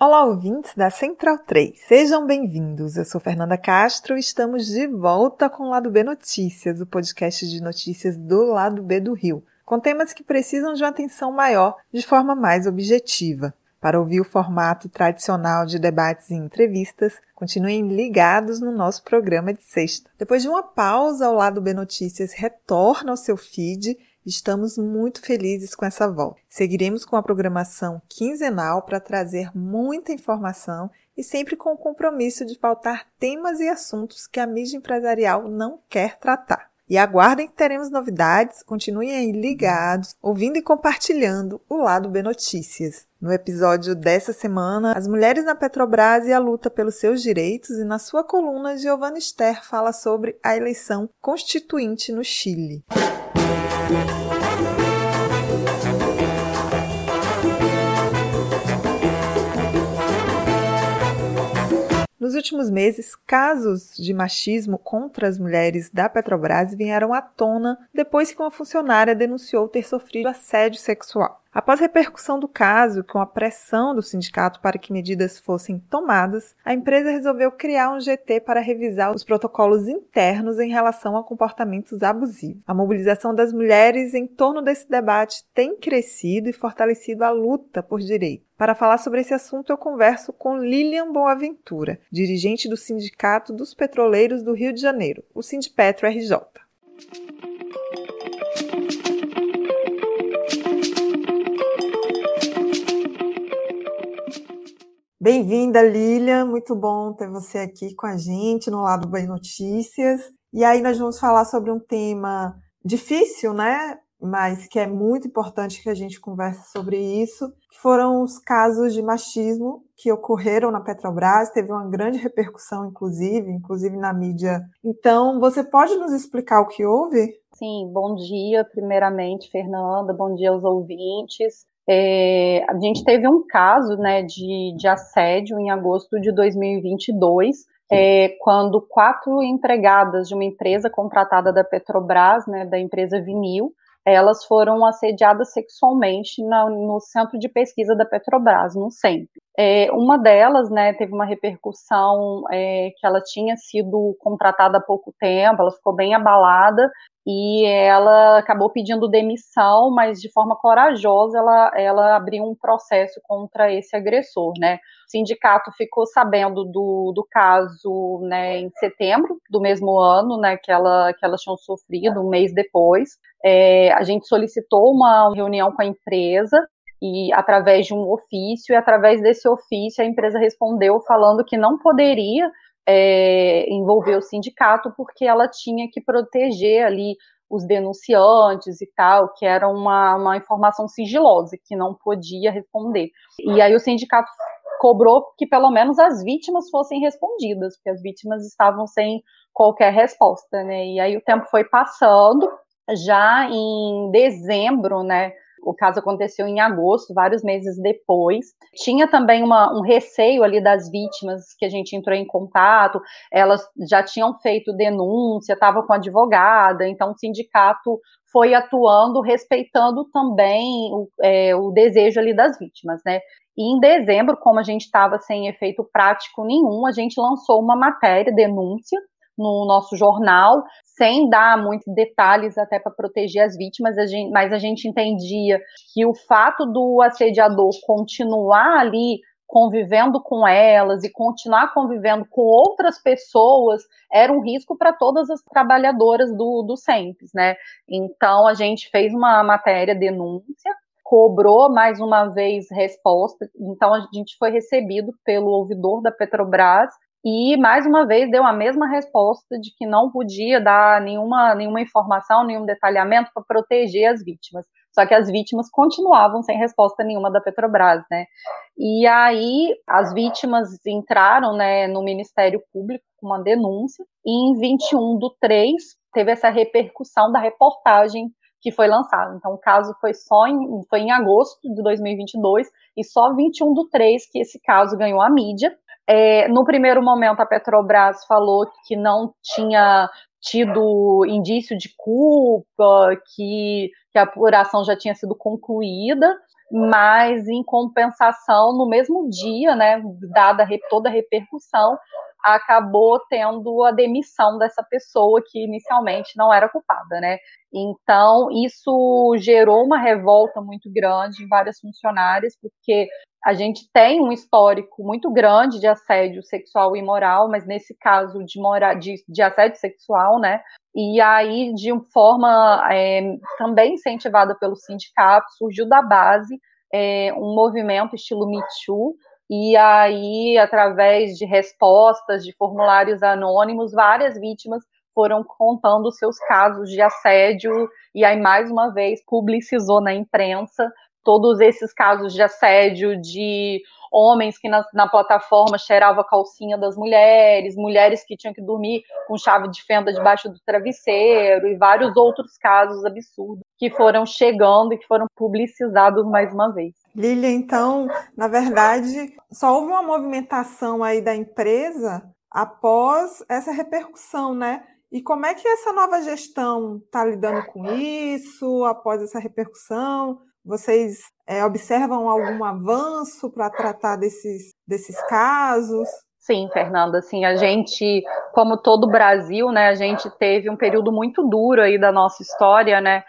Olá, ouvintes da Central 3. Sejam bem-vindos. Eu sou Fernanda Castro e estamos de volta com o Lado B Notícias, o podcast de notícias do Lado B do Rio, com temas que precisam de uma atenção maior de forma mais objetiva. Para ouvir o formato tradicional de debates e entrevistas, continuem ligados no nosso programa de sexta. Depois de uma pausa, o Lado B Notícias retorna ao seu feed Estamos muito felizes com essa volta. Seguiremos com a programação quinzenal para trazer muita informação e sempre com o compromisso de pautar temas e assuntos que a mídia empresarial não quer tratar. E aguardem que teremos novidades, continuem aí ligados, ouvindo e compartilhando o Lado B Notícias. No episódio dessa semana, as mulheres na Petrobras e a luta pelos seus direitos, e na sua coluna, Giovanna Ster fala sobre a eleição constituinte no Chile. Nos últimos meses, casos de machismo contra as mulheres da Petrobras vieram à tona depois que uma funcionária denunciou ter sofrido assédio sexual. Após repercussão do caso, com a pressão do sindicato para que medidas fossem tomadas, a empresa resolveu criar um GT para revisar os protocolos internos em relação a comportamentos abusivos. A mobilização das mulheres em torno desse debate tem crescido e fortalecido a luta por direito. Para falar sobre esse assunto, eu converso com Lilian Boaventura, dirigente do Sindicato dos Petroleiros do Rio de Janeiro, o Sindipetro RJ. Bem-vinda, Lilian. Muito bom ter você aqui com a gente no Lado Bem Notícias. E aí nós vamos falar sobre um tema difícil, né? Mas que é muito importante que a gente converse sobre isso, foram os casos de machismo que ocorreram na Petrobras, teve uma grande repercussão, inclusive, inclusive na mídia. Então, você pode nos explicar o que houve? Sim, bom dia, primeiramente, Fernanda, bom dia aos ouvintes. É, a gente teve um caso né, de, de assédio em agosto de 2022, é, quando quatro empregadas de uma empresa contratada da Petrobras, né, da empresa Vinil, elas foram assediadas sexualmente na, no centro de pesquisa da Petrobras, no CEMP. É, uma delas, né, teve uma repercussão é, que ela tinha sido contratada há pouco tempo, ela ficou bem abalada e ela acabou pedindo demissão, mas de forma corajosa ela, ela abriu um processo contra esse agressor, né? O sindicato ficou sabendo do, do caso, né, em setembro do mesmo ano, né, que, ela, que elas tinham sofrido, um mês depois. É, a gente solicitou uma reunião com a empresa, e através de um ofício, e através desse ofício a empresa respondeu falando que não poderia é, envolver o sindicato, porque ela tinha que proteger ali os denunciantes e tal, que era uma, uma informação sigilosa, que não podia responder. E aí o sindicato cobrou que pelo menos as vítimas fossem respondidas, porque as vítimas estavam sem qualquer resposta, né? E aí o tempo foi passando, já em dezembro, né, o caso aconteceu em agosto, vários meses depois. Tinha também uma, um receio ali das vítimas que a gente entrou em contato, elas já tinham feito denúncia, estavam com advogada, então o sindicato foi atuando, respeitando também o, é, o desejo ali das vítimas, né? E em dezembro, como a gente estava sem efeito prático nenhum, a gente lançou uma matéria, denúncia, no nosso jornal, sem dar muitos detalhes até para proteger as vítimas, a gente, mas a gente entendia que o fato do assediador continuar ali convivendo com elas e continuar convivendo com outras pessoas era um risco para todas as trabalhadoras do, do SEMPES, né? Então a gente fez uma matéria denúncia, cobrou mais uma vez resposta, então a gente foi recebido pelo ouvidor da Petrobras e mais uma vez deu a mesma resposta de que não podia dar nenhuma, nenhuma informação, nenhum detalhamento para proteger as vítimas. Só que as vítimas continuavam sem resposta nenhuma da Petrobras, né? E aí as vítimas entraram, né, no Ministério Público com uma denúncia, e em 21 do 3 teve essa repercussão da reportagem que foi lançada. Então, o caso foi só em, foi em agosto de 2022 e só 21 do 3 que esse caso ganhou a mídia. É, no primeiro momento, a Petrobras falou que não tinha tido indício de culpa, que, que a apuração já tinha sido concluída, mas em compensação, no mesmo dia, né, dada toda a repercussão, acabou tendo a demissão dessa pessoa que inicialmente não era culpada, né? Então, isso gerou uma revolta muito grande em várias funcionárias, porque a gente tem um histórico muito grande de assédio sexual e moral, mas nesse caso de, mora, de, de assédio sexual, né? E aí, de forma é, também incentivada pelo sindicato, surgiu da base é, um movimento estilo Me Too, e aí, através de respostas, de formulários anônimos, várias vítimas foram contando seus casos de assédio, e aí, mais uma vez, publicizou na imprensa todos esses casos de assédio de homens que na, na, plataforma cheiravam a calcinha das mulheres, mulheres que tinham que dormir com chave de fenda debaixo do travesseiro e vários outros casos absurdos que foram chegando e que foram publicizados mais uma vez. Lilia, então, na verdade, só houve uma movimentação aí da empresa após essa repercussão, né? E como é que essa nova gestão está lidando com isso após essa repercussão? Vocês é, observam algum avanço para tratar desses, desses casos? Sim, Fernanda, assim, a gente, como todo o Brasil, né, a gente teve um período muito duro aí da nossa história, né,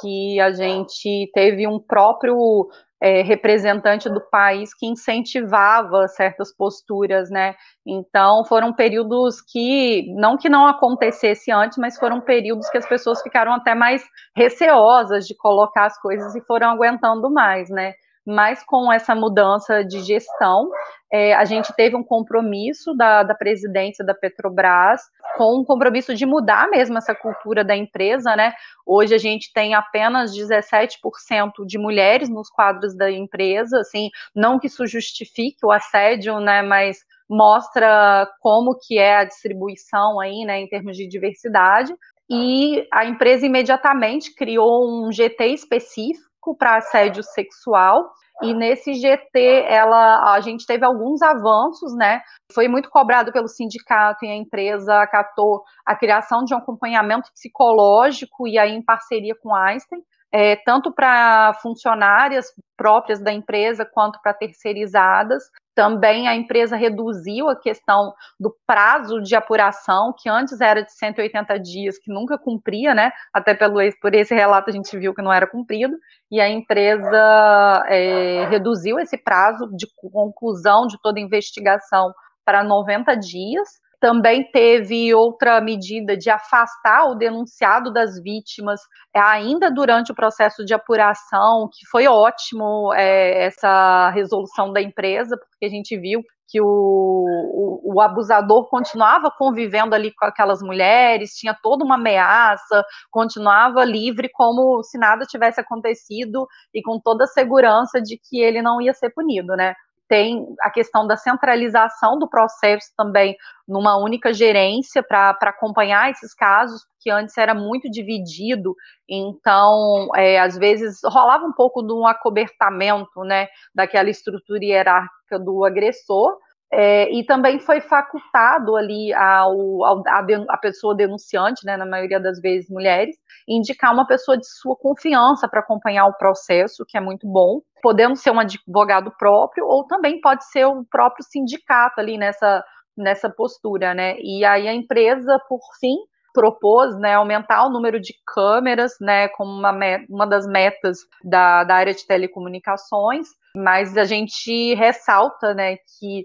que a gente teve um próprio é, representante do país que incentivava certas posturas, né? Então foram períodos que não que não acontecesse antes, mas foram períodos que as pessoas ficaram até mais receosas de colocar as coisas e foram aguentando mais, né? Mas com essa mudança de gestão, é, a gente teve um compromisso da, da presidência da Petrobras, com um compromisso de mudar mesmo essa cultura da empresa, né? Hoje a gente tem apenas 17% de mulheres nos quadros da empresa, assim, não que isso justifique o assédio, né? Mas mostra como que é a distribuição aí, né, em termos de diversidade. E a empresa imediatamente criou um GT específico para assédio sexual. E nesse GT, ela, a gente teve alguns avanços, né? Foi muito cobrado pelo sindicato e a empresa acatou a criação de um acompanhamento psicológico e aí em parceria com Einstein, é, tanto para funcionárias próprias da empresa quanto para terceirizadas. Também a empresa reduziu a questão do prazo de apuração, que antes era de 180 dias, que nunca cumpria, né? Até pelo, por esse relato a gente viu que não era cumprido, e a empresa é, reduziu esse prazo de conclusão de toda investigação para 90 dias também teve outra medida de afastar o denunciado das vítimas é, ainda durante o processo de apuração, que foi ótimo é, essa resolução da empresa, porque a gente viu que o, o, o, abusador continuava convivendo ali com aquelas mulheres, tinha toda uma ameaça, continuava livre como se nada tivesse acontecido e com toda a segurança de que ele não ia ser punido, né? Tem a questão da centralização do processo também numa única gerência para acompanhar esses casos, que antes era muito dividido, então, é, às vezes, rolava um pouco de um acobertamento, né, daquela estrutura hierárquica do agressor, é, e também foi facultado ali ao, ao a, a, pessoa denunciante, né, na maioria das vezes mulheres, indicar uma pessoa de sua confiança para acompanhar o processo, que é muito bom, podendo ser um advogado próprio, ou também pode ser o próprio sindicato ali nessa, nessa postura, né? E aí a empresa, por fim, propôs né, aumentar o número de câmeras, né, como uma, uma das metas da, da área de telecomunicações, mas a gente ressalta né, que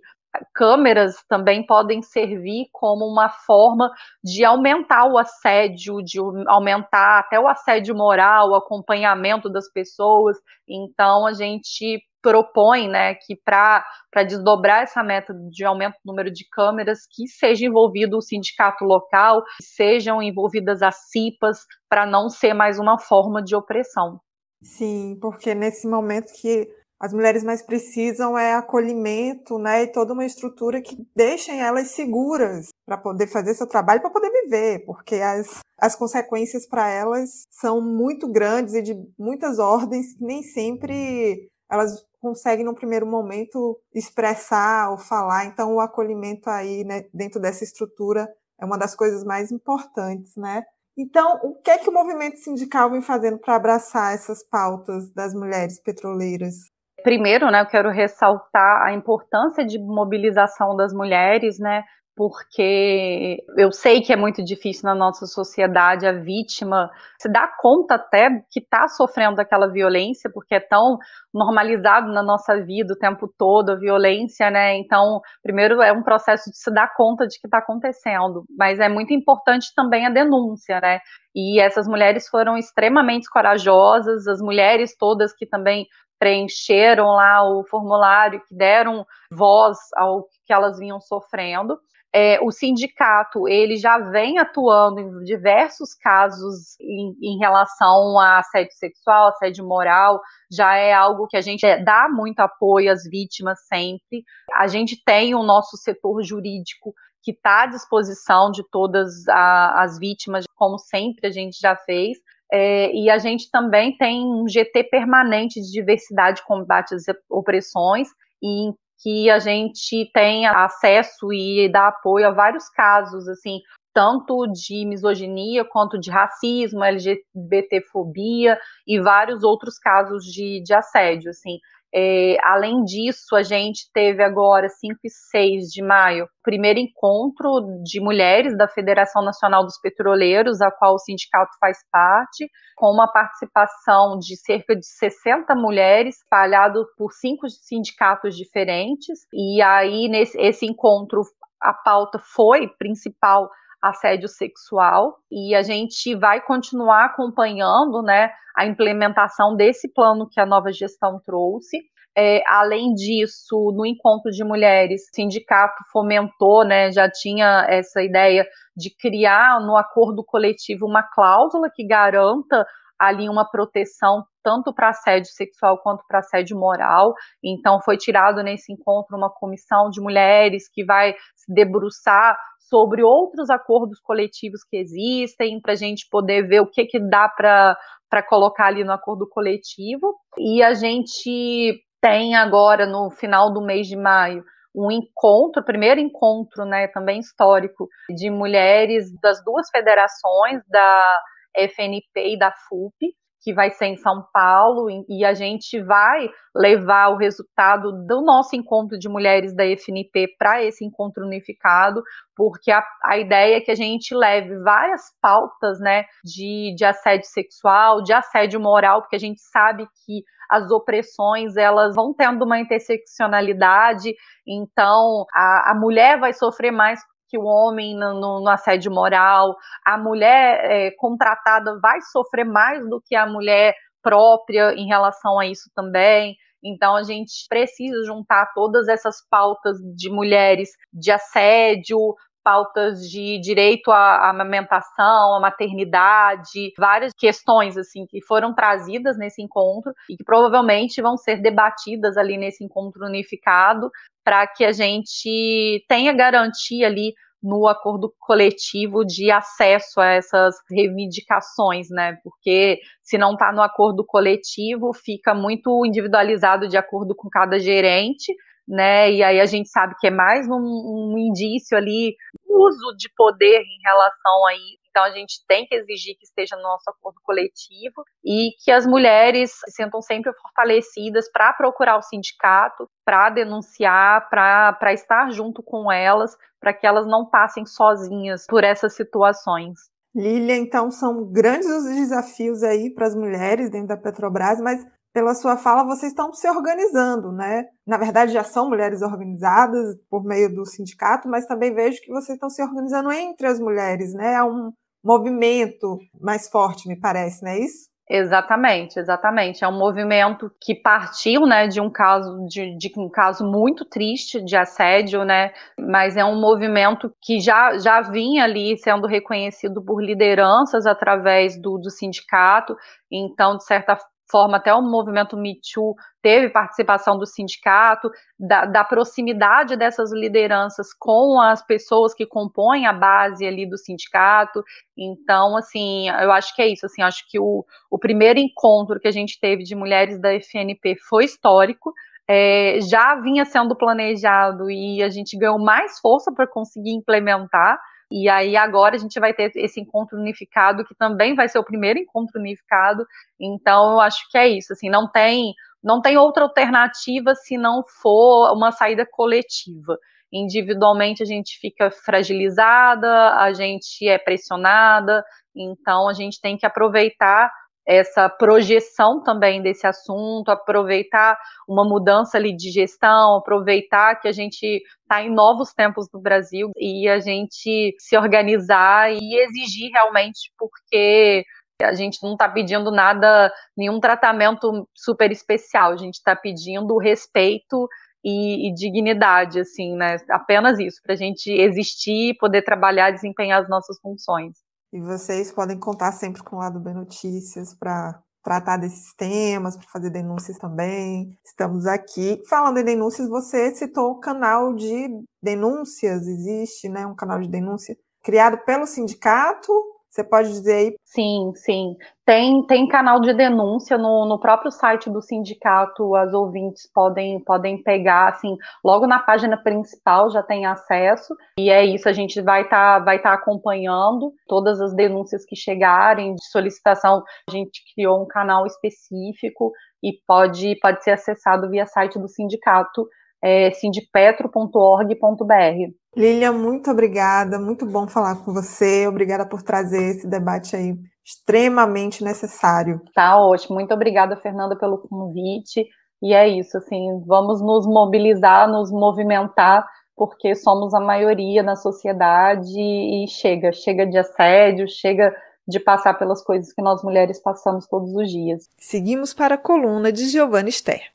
câmeras também podem servir como uma forma de aumentar o assédio, de aumentar até o assédio moral, o acompanhamento das pessoas. Então, a gente propõe né, que para desdobrar essa meta de aumento do número de câmeras, que seja envolvido o sindicato local, sejam envolvidas as CIPAs, para não ser mais uma forma de opressão. Sim, porque nesse momento que as mulheres mais precisam é acolhimento, né, e toda uma estrutura que deixem elas seguras para poder fazer seu trabalho, para poder viver, porque as, as consequências para elas são muito grandes e de muitas ordens que nem sempre elas conseguem no primeiro momento expressar ou falar. Então o acolhimento aí, né, dentro dessa estrutura é uma das coisas mais importantes, né? Então, o que é que o movimento sindical vem fazendo para abraçar essas pautas das mulheres petroleiras? Primeiro, né, eu quero ressaltar a importância de mobilização das mulheres, né, porque eu sei que é muito difícil na nossa sociedade a vítima se dar conta até que está sofrendo aquela violência, porque é tão normalizado na nossa vida o tempo todo a violência, né? Então, primeiro é um processo de se dar conta de que está acontecendo, mas é muito importante também a denúncia, né? E essas mulheres foram extremamente corajosas, as mulheres todas que também preencheram lá o formulário, que deram voz ao que elas vinham sofrendo. É, o sindicato ele já vem atuando em diversos casos em, em, relação a assédio sexual, assédio moral, já é algo que a gente dá muito apoio às vítimas sempre. A gente tem o nosso setor jurídico que está à disposição de todas a, as vítimas, como sempre a gente já fez. É, e a gente também tem um GT permanente de diversidade, combate às opressões, e que a gente tem acesso e dá apoio a vários casos, assim, tanto de misoginia quanto de racismo, LGBTfobia e vários outros casos de, de assédio, assim. É, além disso, a gente teve agora, 5 e 6 de maio, o primeiro encontro de mulheres da Federação Nacional dos Petroleiros, a qual o sindicato faz parte, com uma participação de cerca de 60 mulheres, espalhado por cinco sindicatos diferentes. E aí, nesse esse encontro, a pauta foi principal assédio sexual e a gente vai continuar acompanhando né, a implementação desse plano que a nova gestão trouxe. É, além disso, no encontro de mulheres, o sindicato fomentou, né, já tinha essa ideia de criar no acordo coletivo uma cláusula que garanta ali uma proteção tanto para assédio sexual quanto para assédio moral. Então, foi tirado nesse encontro uma comissão de mulheres que vai se debruçar sobre outros acordos coletivos que existem, para a gente poder ver o que, que dá para colocar ali no acordo coletivo. E a gente tem agora, no final do mês de maio, um encontro, primeiro encontro, né, também histórico, de mulheres das duas federações, da FNP e da FUP, que vai ser em São Paulo, e a gente vai levar o resultado do nosso encontro de mulheres da FNP para esse encontro unificado, porque a, a, ideia é que a gente leve várias pautas né, de, de assédio sexual, de assédio moral, porque a gente sabe que as opressões elas vão tendo uma interseccionalidade, então a, a mulher vai sofrer mais que o homem no, no, no assédio moral, a mulher é, contratada vai sofrer mais do que a mulher própria em relação a isso também. Então a gente precisa juntar todas essas pautas de mulheres de assédio, pautas de direito à amamentação, à maternidade, várias questões assim que foram trazidas nesse encontro e que provavelmente vão ser debatidas ali nesse encontro unificado para que a gente tenha garantia ali no acordo coletivo de acesso a essas reivindicações, né? Porque se não está no acordo coletivo, fica muito individualizado de acordo com cada gerente, né? E aí a gente sabe que é mais um, um indício ali, uso de poder em relação a isso. Então a gente tem que exigir que esteja no nosso acordo coletivo e que as mulheres se sintam sempre fortalecidas para procurar o sindicato, para denunciar, para estar junto com elas, para que elas não passem sozinhas por essas situações. Lília, então são grandes os desafios aí para as mulheres dentro da Petrobras, mas pela sua fala, vocês estão se organizando, né? Na verdade, já são mulheres organizadas por meio do sindicato, mas também vejo que vocês estão se organizando entre as mulheres, né? É um movimento mais forte, me parece, não é isso? Exatamente, exatamente. É um movimento que partiu, né, de um caso de, de, um caso muito triste de assédio, né, mas é um movimento que já, já vinha ali sendo reconhecido por lideranças através do, do sindicato. Então, de certa forma até o movimento Me Too teve participação do sindicato, da, da, proximidade dessas lideranças com as pessoas que compõem a base ali do sindicato. Então, assim, eu acho que é isso. Assim, acho que o, o primeiro encontro que a gente teve de mulheres da FNP foi histórico. É, já vinha sendo planejado e a gente ganhou mais força para conseguir implementar. E aí agora a gente vai ter esse encontro unificado, que também vai ser o primeiro encontro unificado. Então eu acho que é isso, assim, não tem não tem outra alternativa se não for uma saída coletiva. Individualmente a gente fica fragilizada, a gente é pressionada, então a gente tem que aproveitar essa projeção também desse assunto, aproveitar uma mudança ali de gestão, aproveitar que a gente está em novos tempos no Brasil e a gente se organizar e exigir realmente, porque a gente não está pedindo nada, nenhum tratamento super especial, a gente está pedindo respeito e, e, dignidade, assim, né? Apenas isso, para a gente existir, poder trabalhar, desempenhar as nossas funções. E vocês podem contar sempre com o lado B Notícias para tratar desses temas, para fazer denúncias também. Estamos aqui. Falando em denúncias, você citou o canal de denúncias, existe, né? Um canal de denúncia criado pelo sindicato você pode dizer aí? Sim, sim. Tem, tem canal de denúncia no, no próprio site do sindicato, as ouvintes podem, podem pegar, assim, logo na página principal já tem acesso, e é isso, a gente vai estar tá, vai tá acompanhando todas as denúncias que chegarem de solicitação, a gente criou um canal específico e pode, pode ser acessado via site do sindicato, é, sindipetro.org.br. Lilian, muito obrigada, muito bom falar com você. Obrigada por trazer esse debate aí extremamente necessário. Tá ótimo. Muito obrigada, Fernanda, pelo convite. E é isso, assim, vamos nos mobilizar, nos movimentar, porque somos a maioria na sociedade e chega, chega de assédio, chega de passar pelas coisas que nós mulheres passamos todos os dias. Seguimos para a coluna de Giovanna Ster.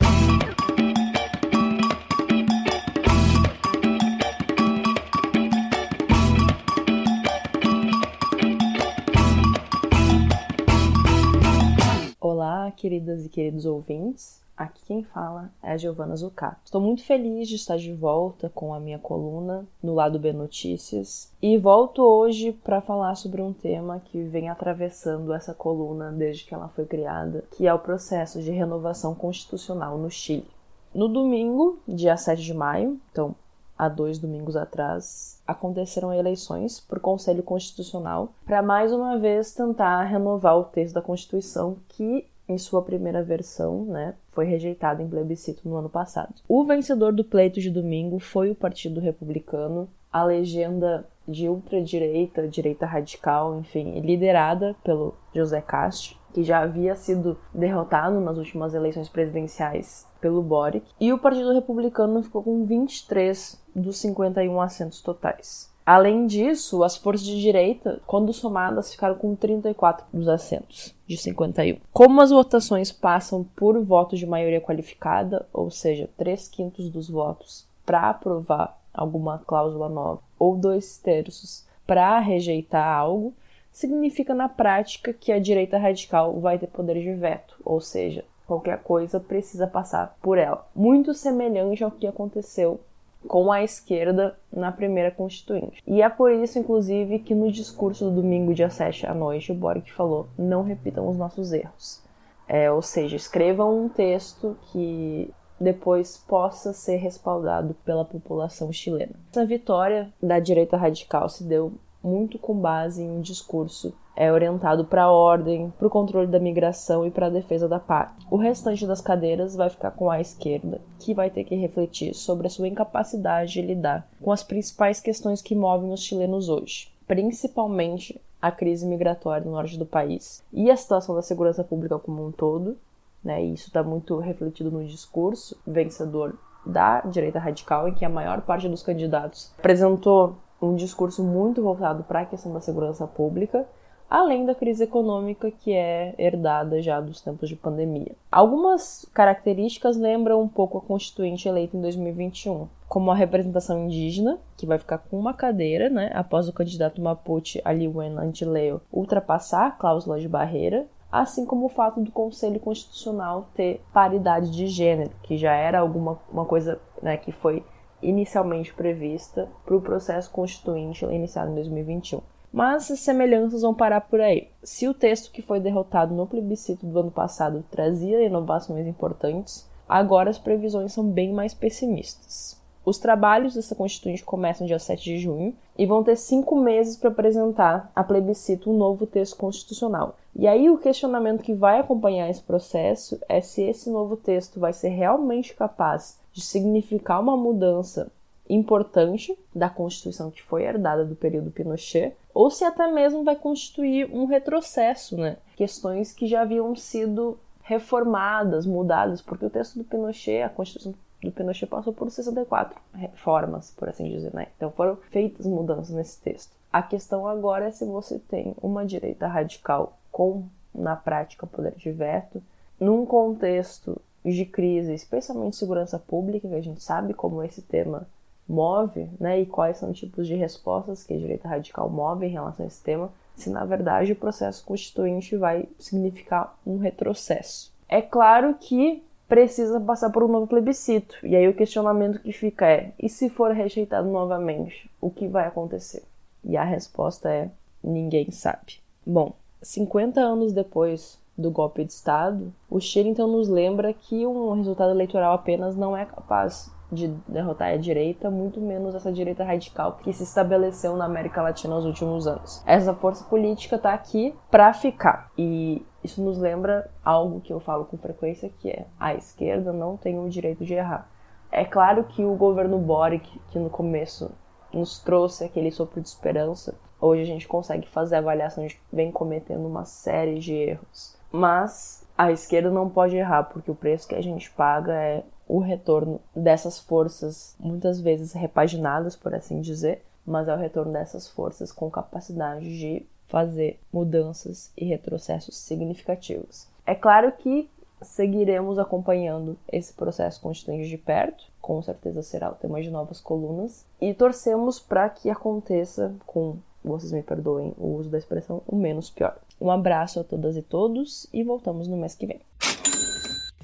Queridas e queridos ouvintes. Aqui quem fala é a Giovana Zucato. Estou muito feliz de estar de volta com a minha coluna no lado B Notícias e volto hoje para falar sobre um tema que vem atravessando essa coluna desde que ela foi criada, que é o processo de renovação constitucional no Chile. No domingo, dia 7 de maio, então há dois domingos atrás, aconteceram eleições para o Conselho Constitucional para mais uma vez tentar renovar o texto da Constituição que em sua primeira versão, né, foi rejeitado em plebiscito no ano passado. O vencedor do pleito de domingo foi o Partido Republicano, a legenda de ultradireita, direita radical, enfim, liderada pelo José Castro, que já havia sido derrotado nas últimas eleições presidenciais pelo Boric, e o Partido Republicano ficou com 23 dos 51 assentos totais. Além disso, as forças de direita, quando somadas, ficaram com 34 dos assentos de 51. Como as votações passam por voto de maioria qualificada, ou seja, 3 quintos dos votos para aprovar alguma cláusula nova, ou dois terços para rejeitar algo, significa na prática que a direita radical vai ter poder de veto, ou seja, qualquer coisa precisa passar por ela. Muito semelhante ao que aconteceu com a esquerda na primeira constituinte. E é por isso, inclusive, que no discurso do domingo, dia 7 à noite, o Boric falou: não repitam os nossos erros. É, ou seja, escrevam um texto que depois possa ser respaldado pela população chilena. Essa vitória da direita radical se deu muito com base em um discurso é orientado para a ordem, para o controle da migração e para a defesa da paz. O restante das cadeiras vai ficar com a esquerda, que vai ter que refletir sobre a sua incapacidade de lidar com as principais questões que movem os chilenos hoje, principalmente a crise migratória no norte do país e a situação da segurança pública como um todo. Né, e isso está muito refletido no discurso vencedor da direita radical, em que a maior parte dos candidatos apresentou um discurso muito voltado para a questão da segurança pública além da crise econômica que é herdada já dos tempos de pandemia. Algumas características lembram um pouco a Constituinte eleita em 2021, como a representação indígena, que vai ficar com uma cadeira, né, após o candidato Mapuche Aliwen Antileo ultrapassar a cláusula de barreira, assim como o fato do Conselho Constitucional ter paridade de gênero, que já era alguma uma coisa né, que foi inicialmente prevista para o processo constituinte iniciado em 2021. Mas as semelhanças vão parar por aí. Se o texto que foi derrotado no plebiscito do ano passado trazia inovações importantes, agora as previsões são bem mais pessimistas. Os trabalhos dessa Constituinte começam dia 7 de junho e vão ter cinco meses para apresentar a plebiscito um novo texto constitucional. E aí o questionamento que vai acompanhar esse processo é se esse novo texto vai ser realmente capaz de significar uma mudança importante da Constituição que foi herdada do período Pinochet, ou se até mesmo vai constituir um retrocesso, né? Questões que já haviam sido reformadas, mudadas, porque o texto do Pinochet, a Constituição do Pinochet passou por 64 reformas, por assim dizer, né? Então foram feitas mudanças nesse texto. A questão agora é se você tem uma direita radical com, na prática, poder de veto, num contexto de crise, especialmente segurança pública, que a gente sabe como esse tema move, né, e quais são os tipos de respostas que a direita radical move em relação a esse tema, se na verdade o processo constituinte vai significar um retrocesso. É claro que precisa passar por um novo plebiscito, e aí o questionamento que fica é: e se for rejeitado novamente, o que vai acontecer? E a resposta é: ninguém sabe. Bom, 50 anos depois do golpe de Estado, o Chile então nos lembra que um resultado eleitoral apenas não é capaz de derrotar a direita, muito menos essa direita radical que se estabeleceu na América Latina nos últimos anos. Essa força política está aqui para ficar. E isso nos lembra algo que eu falo com frequência, que é a esquerda não tem o direito de errar. É claro que o governo Boric, que no começo nos trouxe aquele sopro de esperança, hoje a gente consegue fazer a avaliação de que vem cometendo uma série de erros. Mas a esquerda não pode errar, porque o preço que a gente paga é o retorno dessas forças, muitas vezes repaginadas, por assim dizer, mas é o retorno dessas forças com capacidade de fazer mudanças e retrocessos significativos. É claro que seguiremos acompanhando esse processo constituinte de perto, com certeza será o tema de novas colunas, e torcemos para que aconteça com, vocês me perdoem o uso da expressão, o menos pior. Um abraço a todas e todos e voltamos no mês que vem.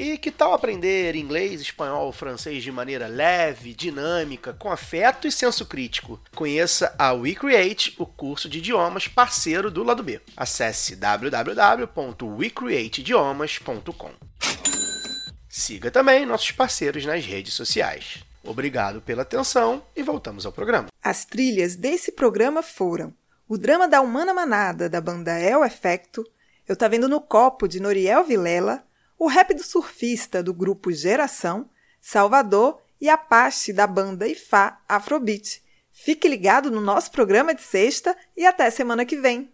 E que tal aprender inglês, espanhol, francês de maneira leve, dinâmica, com afeto e senso crítico? Conheça a WeCreate, o curso de idiomas parceiro do lado B. Acesse www.wecreateidiomas.com. Siga também nossos parceiros nas redes sociais. Obrigado pela atenção e voltamos ao programa. As trilhas desse programa foram o drama da Humana Manada, da banda El Efecto, Eu Tá Vendo no Copo, de Noriel Vilela, o rap do surfista do grupo Geração, Salvador e Apache da banda Ifá Afrobeat. Fique ligado no nosso programa de sexta e até semana que vem.